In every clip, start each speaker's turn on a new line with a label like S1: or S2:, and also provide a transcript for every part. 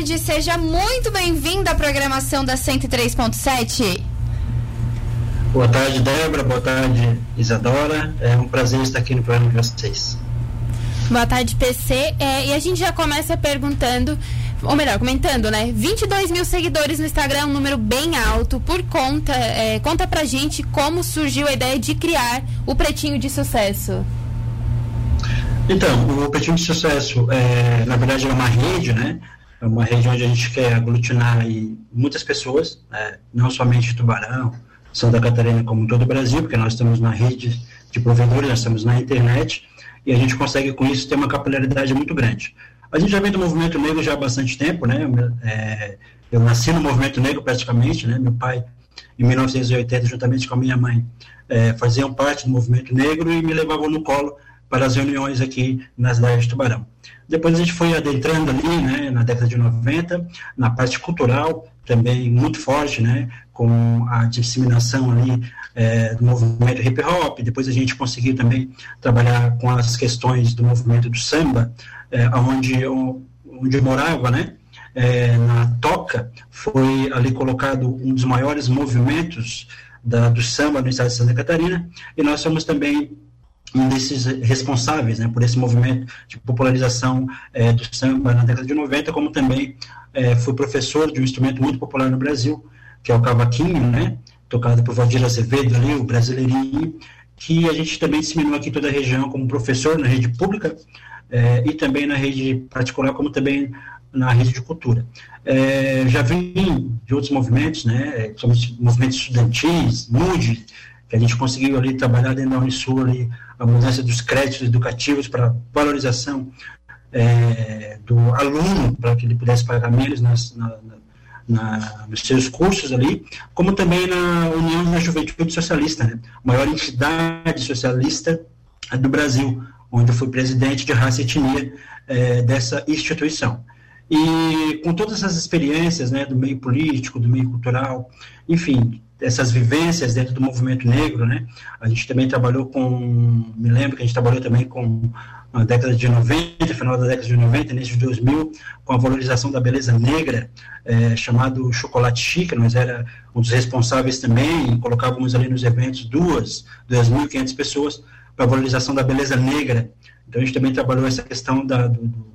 S1: tarde, seja muito bem-vindo à programação da 103.7.
S2: Boa tarde, Débora. Boa tarde, Isadora. É um prazer estar aqui no programa de vocês.
S1: Boa tarde, PC. É, e a gente já começa perguntando, ou melhor, comentando, né? 22 mil seguidores no Instagram, um número bem alto. Por conta, é, conta pra gente como surgiu a ideia de criar o Pretinho de Sucesso.
S2: Então, o Pretinho de Sucesso, é, na verdade, é uma rede, né? É uma rede onde a gente quer aglutinar muitas pessoas, né? não somente Tubarão, Santa Catarina, como todo o Brasil, porque nós estamos na rede de provedores, nós estamos na internet, e a gente consegue com isso ter uma capilaridade muito grande. A gente já vem do movimento negro já há bastante tempo, né? É, eu nasci no movimento negro praticamente, né? Meu pai, em 1980, juntamente com a minha mãe, é, faziam parte do movimento negro e me levavam no colo para as reuniões aqui nas cidade de Tubarão. Depois a gente foi adentrando ali, né, na década de 90, na parte cultural, também muito forte, né, com a disseminação ali é, do movimento hip hop. Depois a gente conseguiu também trabalhar com as questões do movimento do samba, é, onde, onde eu morava, né, é, na Toca, foi ali colocado um dos maiores movimentos da, do samba no estado de Santa Catarina, e nós somos também um desses responsáveis né, por esse movimento de popularização é, do samba na década de 90, como também é, fui professor de um instrumento muito popular no Brasil, que é o cavaquinho, né, tocado por Valdir Azevedo, ali, o brasileirinho, que a gente também disseminou aqui em toda a região como professor na rede pública é, e também na rede particular, como também na rede de cultura. Já vim de outros movimentos, né, movimentos estudantis, MUD, que a gente conseguiu ali trabalhar dentro da Unisul ali, a mudança dos créditos educativos para valorização é, do aluno, para que ele pudesse pagar menos nas, na, na, nos seus cursos ali, como também na União da Juventude Socialista, né? a maior entidade socialista do Brasil, onde eu fui presidente de raça e etnia é, dessa instituição. E com todas essas experiências né, do meio político, do meio cultural, enfim, essas vivências dentro do movimento negro, né? A gente também trabalhou com, me lembro que a gente trabalhou também com na década de 90, final da década de 90, início de 2000, com a valorização da beleza negra, é, chamado Chocolate Chique, nós era um dos responsáveis também, colocávamos ali nos eventos duas, 2.500 pessoas para valorização da beleza negra. Então a gente também trabalhou essa questão da, do,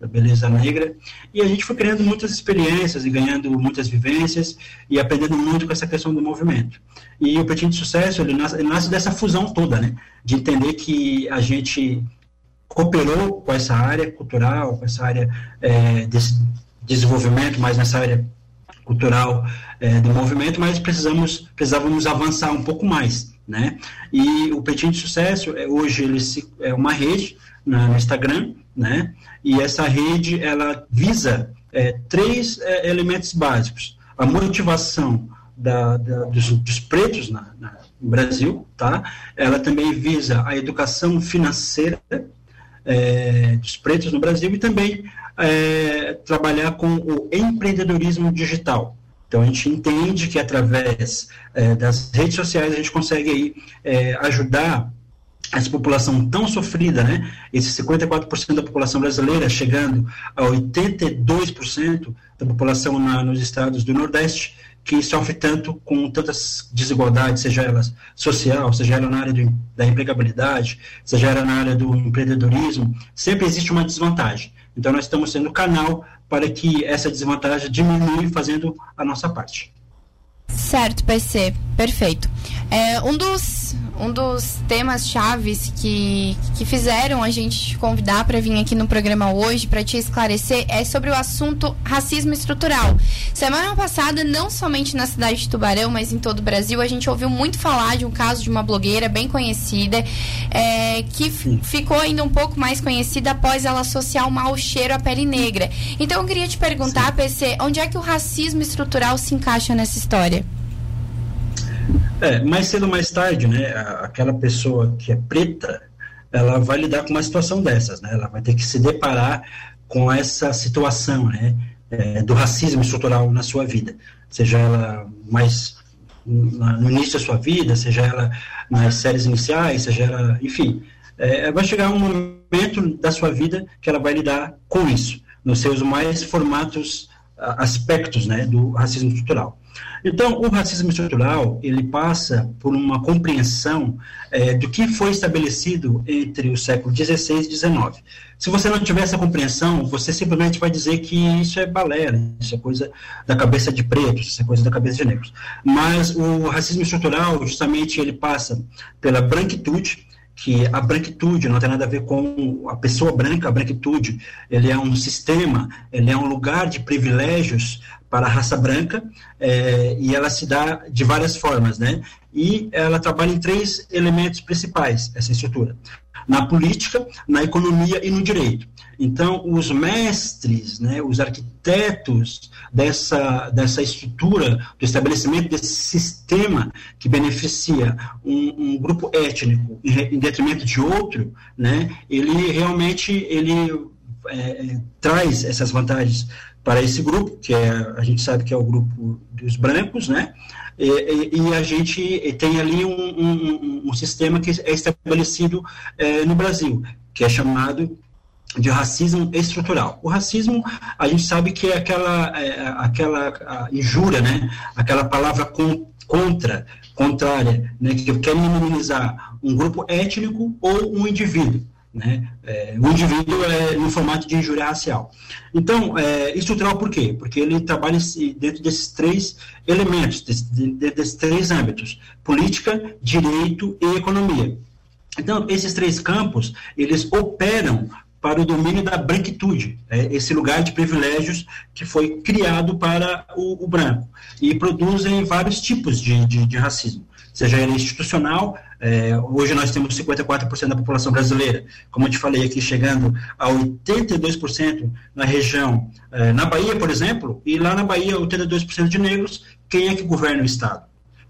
S2: da beleza negra, e a gente foi criando muitas experiências e ganhando muitas vivências e aprendendo muito com essa questão do movimento. E o Pretinho de Sucesso, ele nasce, ele nasce dessa fusão toda, né, de entender que a gente cooperou com essa área cultural, com essa área é, desenvolvimento, mais nessa área cultural é, do movimento, mas precisamos, precisávamos avançar um pouco mais, né? E o Pretinho de Sucesso, é, hoje ele se, é uma rede na, no Instagram, né? E essa rede ela visa é, três é, elementos básicos: a motivação da, da, dos, dos, pretos na, na, no Brasil, tá? Ela também visa a educação financeira é, dos pretos no Brasil e também é, trabalhar com o empreendedorismo digital. Então a gente entende que através é, das redes sociais a gente consegue aí é, ajudar essa população tão sofrida, né? Esse 54% da população brasileira chegando a 82% da população na, nos estados do Nordeste, que sofre tanto com tantas desigualdades, seja ela social, seja ela na área do, da empregabilidade, seja ela na área do empreendedorismo, sempre existe uma desvantagem. Então nós estamos sendo canal para que essa desvantagem diminua fazendo a nossa parte.
S1: Certo, PC, perfeito. É, um dos um dos temas chaves que, que fizeram a gente te convidar para vir aqui no programa hoje para te esclarecer é sobre o assunto racismo estrutural. Semana passada, não somente na cidade de Tubarão, mas em todo o Brasil, a gente ouviu muito falar de um caso de uma blogueira bem conhecida é, que ficou ainda um pouco mais conhecida após ela associar o mau cheiro à pele negra. Então eu queria te perguntar, Sim. PC, onde é que o racismo estrutural se encaixa nessa história?
S2: É, mais cedo ou mais tarde, né, aquela pessoa que é preta, ela vai lidar com uma situação dessas, né, ela vai ter que se deparar com essa situação, né, é, do racismo estrutural na sua vida, seja ela mais no início da sua vida, seja ela nas séries iniciais, seja ela, enfim, é, vai chegar um momento da sua vida que ela vai lidar com isso. nos seus mais formatos, aspectos né, do racismo estrutural. Então, o racismo estrutural ele passa por uma compreensão é, do que foi estabelecido entre o século XVI e XIX. Se você não tiver essa compreensão, você simplesmente vai dizer que isso é balela, isso é coisa da cabeça de pretos, isso é coisa da cabeça de negros. Mas o racismo estrutural, justamente, ele passa pela branquitude, que a branquitude não tem nada a ver com a pessoa branca, a branquitude, ele é um sistema, ele é um lugar de privilégios para a raça branca é, e ela se dá de várias formas, né? E ela trabalha em três elementos principais, essa estrutura: na política, na economia e no direito. Então, os mestres, né, os arquitetos dessa, dessa estrutura, do estabelecimento desse sistema que beneficia um, um grupo étnico em, detrimento de outro, né, ele realmente ele é, traz essas vantagens para esse grupo, que é, a gente sabe que é o grupo dos brancos, né? E, e, e a gente tem ali um, um, um, sistema que é estabelecido é, no Brasil, que é chamado de racismo estrutural. O racismo, a gente sabe que é aquela, é, aquela injúria, né? Aquela palavra com, contra, contrária, né? Que quer minimizar um grupo étnico ou um indivíduo. Né? É, o indivíduo é no formato de injúria racial. Então, é, estrutural por quê? Porque ele trabalha dentro desses três elementos, desse, desses três âmbitos, política, direito e economia. Então, esses três campos, eles operam para o domínio da branquitude, é esse lugar de privilégios que foi criado para o, o branco, e produzem vários tipos de, de, de racismo seja ele institucional. É, hoje nós temos 54% da população brasileira, como eu te falei aqui, chegando a 82% na região, é, na Bahia, por exemplo, e lá na Bahia, 82% de negros, quem é que governa o Estado?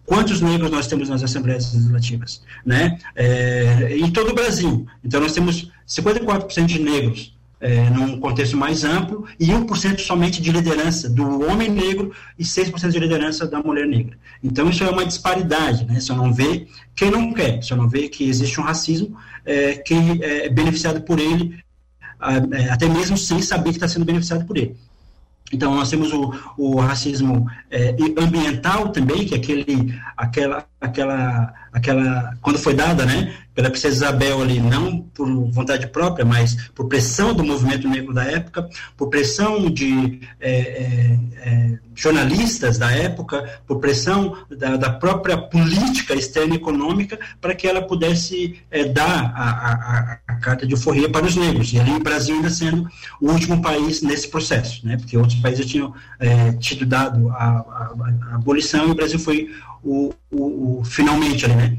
S2: Quantos negros nós temos nas assembleias legislativas? Né? É, em todo o Brasil. Então, nós temos 54% de negros é, num contexto mais amplo, e 1% somente de liderança do homem negro e 6% de liderança da mulher negra. Então, isso é uma disparidade, né? Você não vê quem não quer, você não vê que existe um racismo é, que é beneficiado por ele, é, até mesmo sem saber que está sendo beneficiado por ele. Então, nós temos o, o racismo é, ambiental também, que é aquele, aquela, aquela, aquela, quando foi dada, né, pela princesa Isabel ali, não por vontade própria, mas por pressão do movimento negro da época, por pressão de é, é, é, jornalistas da época, por pressão da, da, própria política externa e econômica, para que ela pudesse é, dar a, a, a, carta de euforia para os negros. E ali o Brasil ainda sendo o último país nesse processo, né, porque outros países tinham é, tido dado a, a, abolição e o Brasil foi o, o, o finalmente ali, né?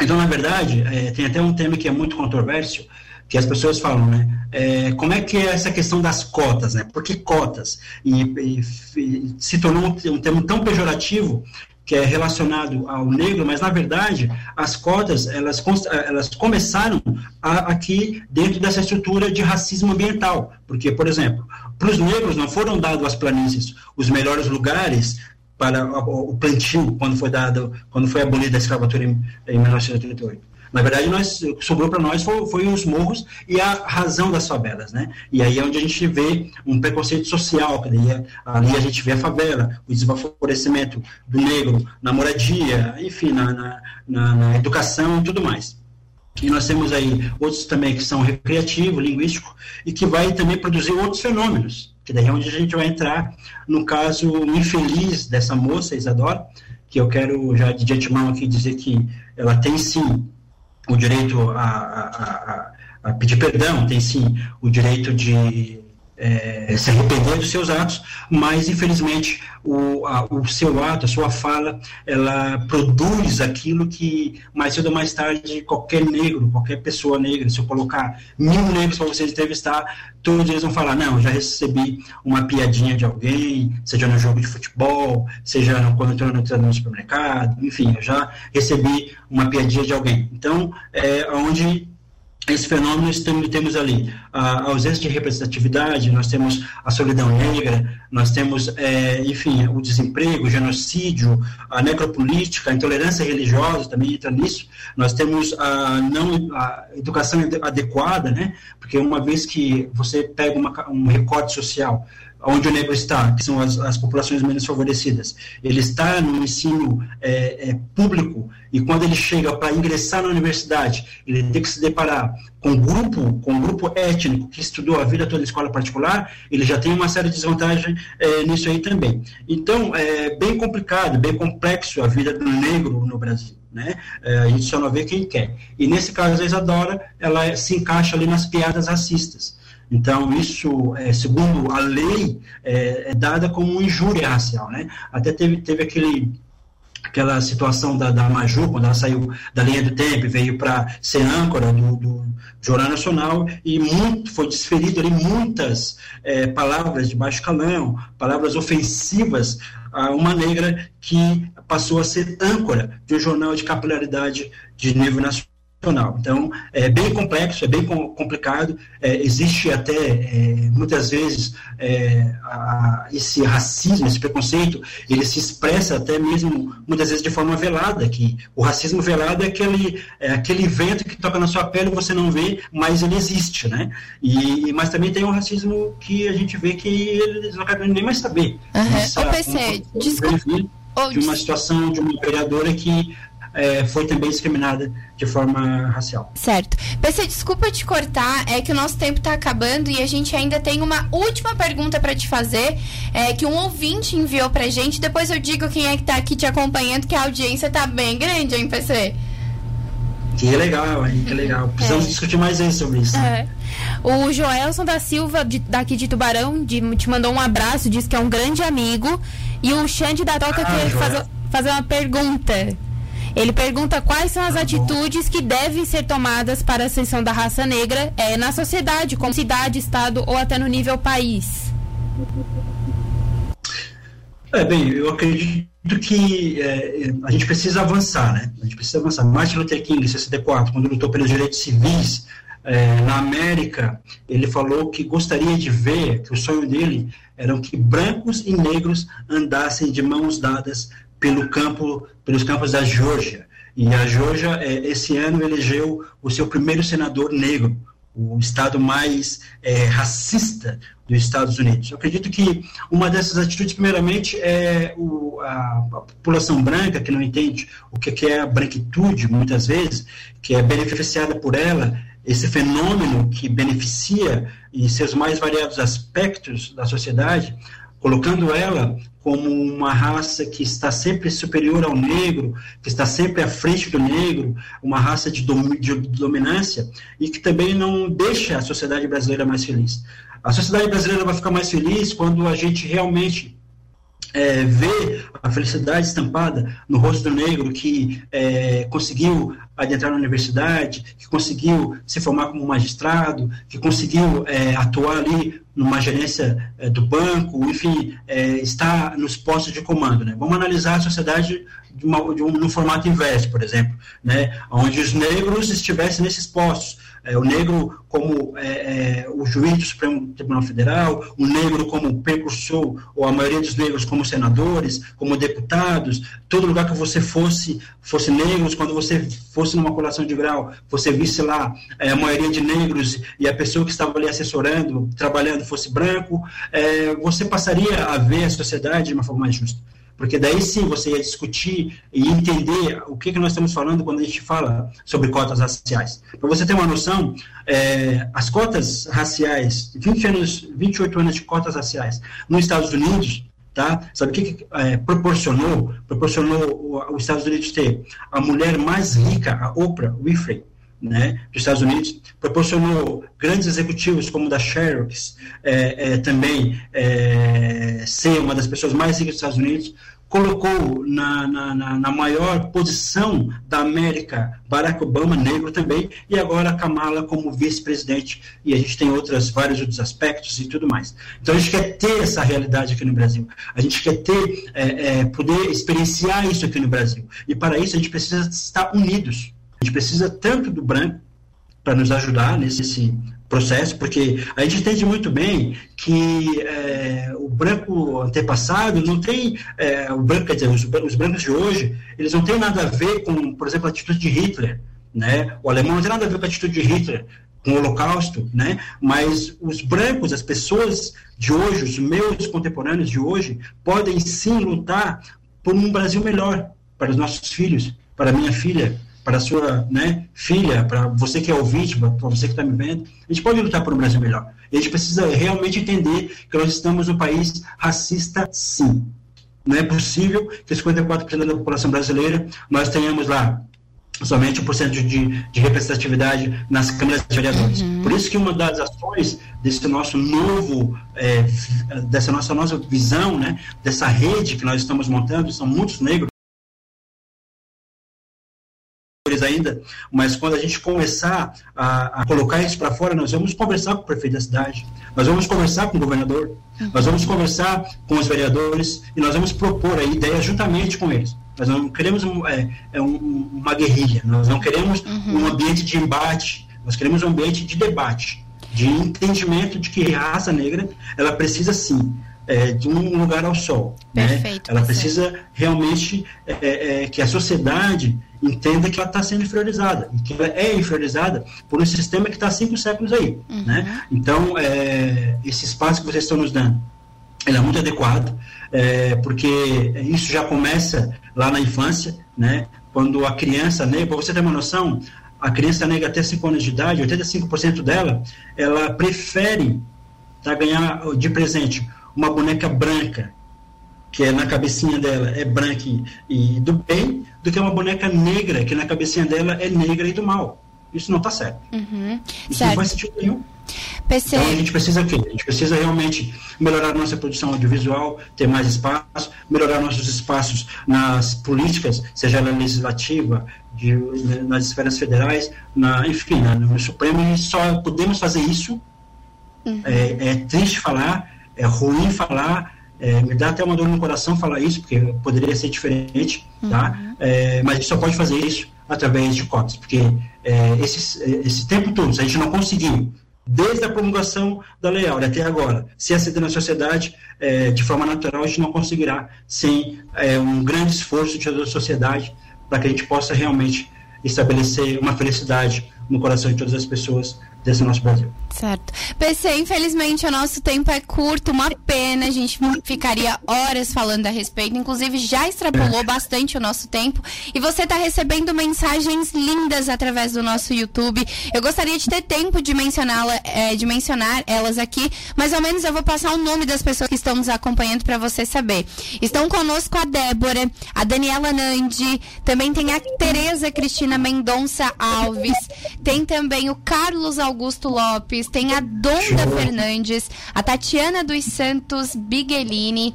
S2: Então, na verdade, é, tem até um tema que é muito controverso, que as pessoas falam, né? É, como é que é essa questão das cotas, né? Por que cotas? E, e, e se tornou um, termo tão pejorativo que é relacionado ao negro, mas na verdade as cotas elas, elas começaram a, aqui dentro dessa estrutura de racismo ambiental, porque por exemplo para os negros não foram dados às planícies os melhores lugares para o plantio quando foi dado, quando foi abolida a escravatura em, em 1938. Na verdade, nós sobrou para nós foi, foi, os morros e a razão das favelas, né? E aí é onde a gente vê um preconceito social, que daí, é, ali a gente vê a favela, o desfavorecimento do negro na moradia, enfim, na, na, na, na educação e tudo mais. E nós temos aí outros também que são recreativo, linguístico, e que vai também produzir outros fenômenos que daí é onde a gente vai entrar no caso infeliz dessa moça, Isadora, que eu quero já de antemão aqui dizer que ela tem sim o direito a, a, a, a pedir perdão, tem sim o direito de é, se arrepender dos seus atos, mas infelizmente o, a, o seu ato, a sua fala, ela produz aquilo que mais cedo ou mais tarde qualquer negro, qualquer pessoa negra, se eu colocar mil negros para vocês entrevistar, todos eles vão falar, não, já recebi uma piadinha de alguém, seja no jogo de futebol, seja quando eu estou no supermercado, enfim, eu já recebi uma piadinha de alguém. Então, é onde esse fenômeno temos ali a ausência de representatividade, nós temos a solidão negra, nós temos, é, enfim, o desemprego, o genocídio, a necropolítica, a intolerância religiosa também entra nisso, nós temos a não a educação adequada, né? Porque uma vez que você pega uma, um recorte social onde o negro está, que são as, as populações menos favorecidas, ele está no ensino é, é, público e quando ele chega para ingressar na universidade, ele tem que se deparar com um grupo, com um grupo étnico que estudou a vida toda em escola particular, ele já tem uma série de desvantagens é, nisso aí também. Então, é bem complicado, bem complexo a vida do negro no Brasil. Né? É, a gente só não vê quem quer. E nesse caso, a Isadora, ela se encaixa ali nas piadas racistas. Então, isso, é, segundo a lei, é, é, dada como injúria racial. Né? Até teve, teve aquele aquela situação da, da Maju, quando ela saiu da linha do tempo veio para ser âncora do, do, Jornal Nacional, e muito, foi desferido ali muitas é, palavras de baixo calão, palavras ofensivas a uma negra que passou a ser âncora de um jornal de capilaridade de nível nacional então, é bem complexo, é bem complicado. É, existe até, é, muitas vezes, é, a, esse racismo, esse preconceito, ele se expressa até mesmo, muitas vezes, de forma velada, que o racismo velado é aquele, é aquele vento que toca na sua pele e você não vê, mas ele existe, né? E, mas também tem um racismo que a gente vê que eles não querem nem mais saber.
S1: Uhum. Essa, Ô, PC, um, desculpa.
S2: De uma situação de uma vereadora que é, foi também discriminada de forma racial.
S1: Certo. PC, desculpa te cortar, é que o nosso tempo está acabando e a gente ainda tem uma última pergunta para te fazer, é, que um ouvinte enviou pra gente. Depois eu digo quem é que está aqui te acompanhando, que a audiência está bem grande, hein, PC?
S2: Que legal, hein? Que legal. Precisamos é. discutir mais isso sobre isso. É.
S3: O Joelson da Silva, de, daqui de Tubarão, de, te mandou um abraço, disse que é um grande amigo. E o Xande da Toca ah, quer fazer, fazer uma pergunta. Ele pergunta quais são as atitudes que devem ser tomadas para a ascensão da raça negra é, na sociedade, como cidade, estado ou até no nível país.
S2: É, bem, eu acredito que é, a gente precisa avançar, né? A gente precisa avançar. Martin Luther King, em 64, quando lutou pelos direitos civis é, na América, ele falou que gostaria de ver, que o sonho dele era que brancos e negros andassem de mãos dadas pelo campo, pelos campos da Geórgia. E a Geórgia, é, esse ano, elegeu o seu primeiro senador negro, o estado mais é, racista dos Estados Unidos. Eu acredito que uma dessas atitudes, primeiramente, é o, a, a, população branca, que não entende o que é a branquitude, muitas vezes, que é beneficiada por ela, esse fenômeno que beneficia em seus mais variados aspectos da sociedade, colocando ela como uma raça que está sempre superior ao negro, que está sempre à frente do negro, uma raça de, dom, de dominância, e que também não deixa a sociedade brasileira mais feliz. A sociedade brasileira vai ficar mais feliz quando a gente realmente é, ver a felicidade estampada no rosto do negro que é, conseguiu adentrar na universidade, que conseguiu se formar como magistrado, que conseguiu é, atuar ali numa gerência é, do banco, enfim, é, está nos postos de comando. Né? Vamos analisar a sociedade de uma, de um, no formato inverso, por exemplo, né? onde os negros estivessem nesses postos, é, o negro como é, é, o juiz do Supremo Tribunal Federal, o negro como precursor, ou a maioria dos negros como senadores, como deputados, todo lugar que você fosse, fosse negros, quando você fosse numa colação de grau, você visse lá é, a maioria de negros e a pessoa que estava ali assessorando, trabalhando, fosse branco, é, você passaria a ver a sociedade de uma forma mais justa porque daí sim você ia discutir e entender o que, que nós estamos falando quando a gente fala sobre cotas raciais. Para você ter uma noção, é, as cotas raciais, 20 anos, 28 anos de cotas raciais nos Estados Unidos, tá? Sabe o que, que é, proporcionou? Proporcionou os Estados Unidos ter a mulher mais rica, a Oprah Winfrey, né, dos Estados Unidos, proporcionou grandes executivos como da Xerox é, é, também é, ser uma das pessoas mais ricas dos Estados Unidos, colocou na, na, na, maior posição da América Barack Obama, negro também, e agora Kamala como vice-presidente, e a gente tem outras, vários outros aspectos e tudo mais. Então a gente quer ter essa realidade aqui no Brasil, a gente quer ter, é, é, poder experienciar isso aqui no Brasil, e para isso a gente precisa estar unidos, gente precisa tanto do branco para nos ajudar nesse processo, porque a gente entende muito bem que é, o branco antepassado não tem, é, o branco, quer dizer, os, os, brancos de hoje, eles não têm nada a ver com, por exemplo, a atitude de Hitler, né? O alemão não tem nada a ver com a atitude de Hitler, com o Holocausto, né? Mas os brancos, as pessoas de hoje, os meus contemporâneos de hoje, podem sim lutar por um Brasil melhor para os nossos filhos, para minha filha, para sua né, filha, para você que é ouvinte, para você que está me vendo, a gente pode lutar por um Brasil melhor. E a gente precisa realmente entender que nós estamos num país racista, sim. Não é possível que 54% da população brasileira nós tenhamos lá somente 1% de, de representatividade nas câmaras de vereadores. Uhum. Por isso que uma das ações desse nosso novo, é, dessa nossa, nossa visão, né, dessa rede que nós estamos montando, são muitos negros, ainda, mas quando a gente começar a, a colocar isso para fora, nós vamos conversar com o prefeito da cidade, nós vamos conversar com o governador, nós vamos conversar com os vereadores e nós vamos propor a ideia juntamente com eles. Nós não queremos um, é, é um, uma guerrilha, nós não queremos uhum. um ambiente de embate, nós queremos um ambiente de debate, de entendimento de que a raça negra ela precisa sim é, de um lugar ao sol. Né? Perfeito, né? Ela precisa realmente é, é, que a sociedade entenda que ela está sendo inferiorizada, que ela é inferiorizada por um sistema que está há cinco séculos aí. Uhum. Né? Então, é, esse espaço que vocês estão nos dando, ele é muito adequado, é, porque isso já começa lá na infância, né? quando a criança negra, para você ter uma noção, a criança negra até 5 anos de idade, 85% dela, ela prefere tá, ganhar de presente uma boneca branca, que é na cabecinha dela é branca e, do bem, do que uma boneca negra, que na cabecinha dela é negra e do mal. Isso não está certo. Uhum. Isso certo. não faz sentido nenhum. Então a gente precisa o quê? A gente precisa realmente melhorar a nossa produção audiovisual, ter mais espaço, melhorar nossos espaços nas políticas, seja na legislativa, de, nas esferas federais, na, enfim, no Supremo, e só podemos fazer isso. Uhum. É, é triste falar, é ruim falar, é, me dá até uma dor no coração falar isso, porque poderia ser diferente, tá? Uhum. É, mas a gente só pode fazer isso através de cotas, porque é, esse, esse tempo todo, se a gente não conseguiu, desde a promulgação da Lei Áurea até agora, se aceder na sociedade, é, de forma natural, a gente não conseguirá sem é, um grande esforço de toda a sociedade para que a gente possa realmente estabelecer uma felicidade no coração de todas as pessoas desse nosso Brasil.
S1: Certo. PC, infelizmente o nosso tempo é curto, uma pena, a gente ficaria horas falando a respeito, inclusive já extrapolou é. bastante o nosso tempo e você está recebendo mensagens lindas através do nosso YouTube. Eu gostaria de ter tempo de mencioná-la, é, de mencionar elas aqui, mas ao menos eu vou passar o nome das pessoas que estão nos acompanhando para você saber. Estão conosco a Débora, a Daniela Nandi, também tem a Tereza Cristina Mendonça Alves, tem também o Carlos Augusto Lopes, tem a Donda Fernandes, a Tatiana dos Santos Biguelini,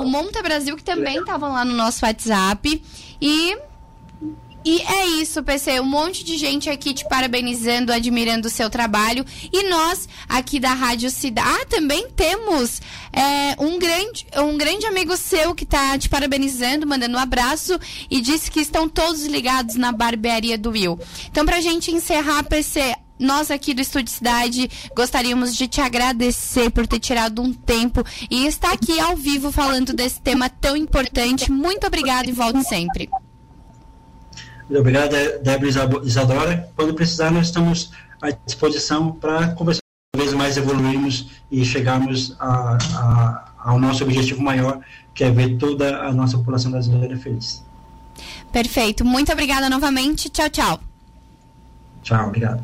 S1: o Monta Brasil, que também estavam lá no nosso WhatsApp. E e é isso, PC. Um monte de gente aqui te parabenizando, admirando o seu trabalho. E nós, aqui da Rádio Cidade. Ah, também temos é, um, grande, um grande amigo seu que está te parabenizando, mandando um abraço e disse que estão todos ligados na barbearia do Will. Então, pra gente encerrar, PC, nós aqui do Estúdio Cidade gostaríamos de te agradecer por ter tirado um tempo e estar aqui ao vivo falando desse tema tão importante. Muito obrigado e volte sempre.
S2: Obrigado, Débora Isadora. Quando precisar, nós estamos à disposição para conversar cada vez mais evoluirmos e chegarmos a, a, ao nosso objetivo maior, que é ver toda a nossa população brasileira feliz.
S1: Perfeito. Muito obrigada novamente. Tchau, tchau.
S2: Tchau, obrigado.